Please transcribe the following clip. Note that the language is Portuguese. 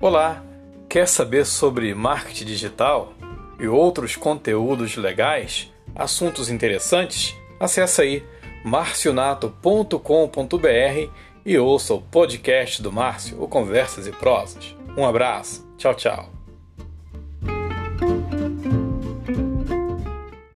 Olá, quer saber sobre marketing digital e outros conteúdos legais, assuntos interessantes? Acesse aí marcionato.com.br e ouça o podcast do Márcio, o Conversas e Prosas. Um abraço, tchau, tchau.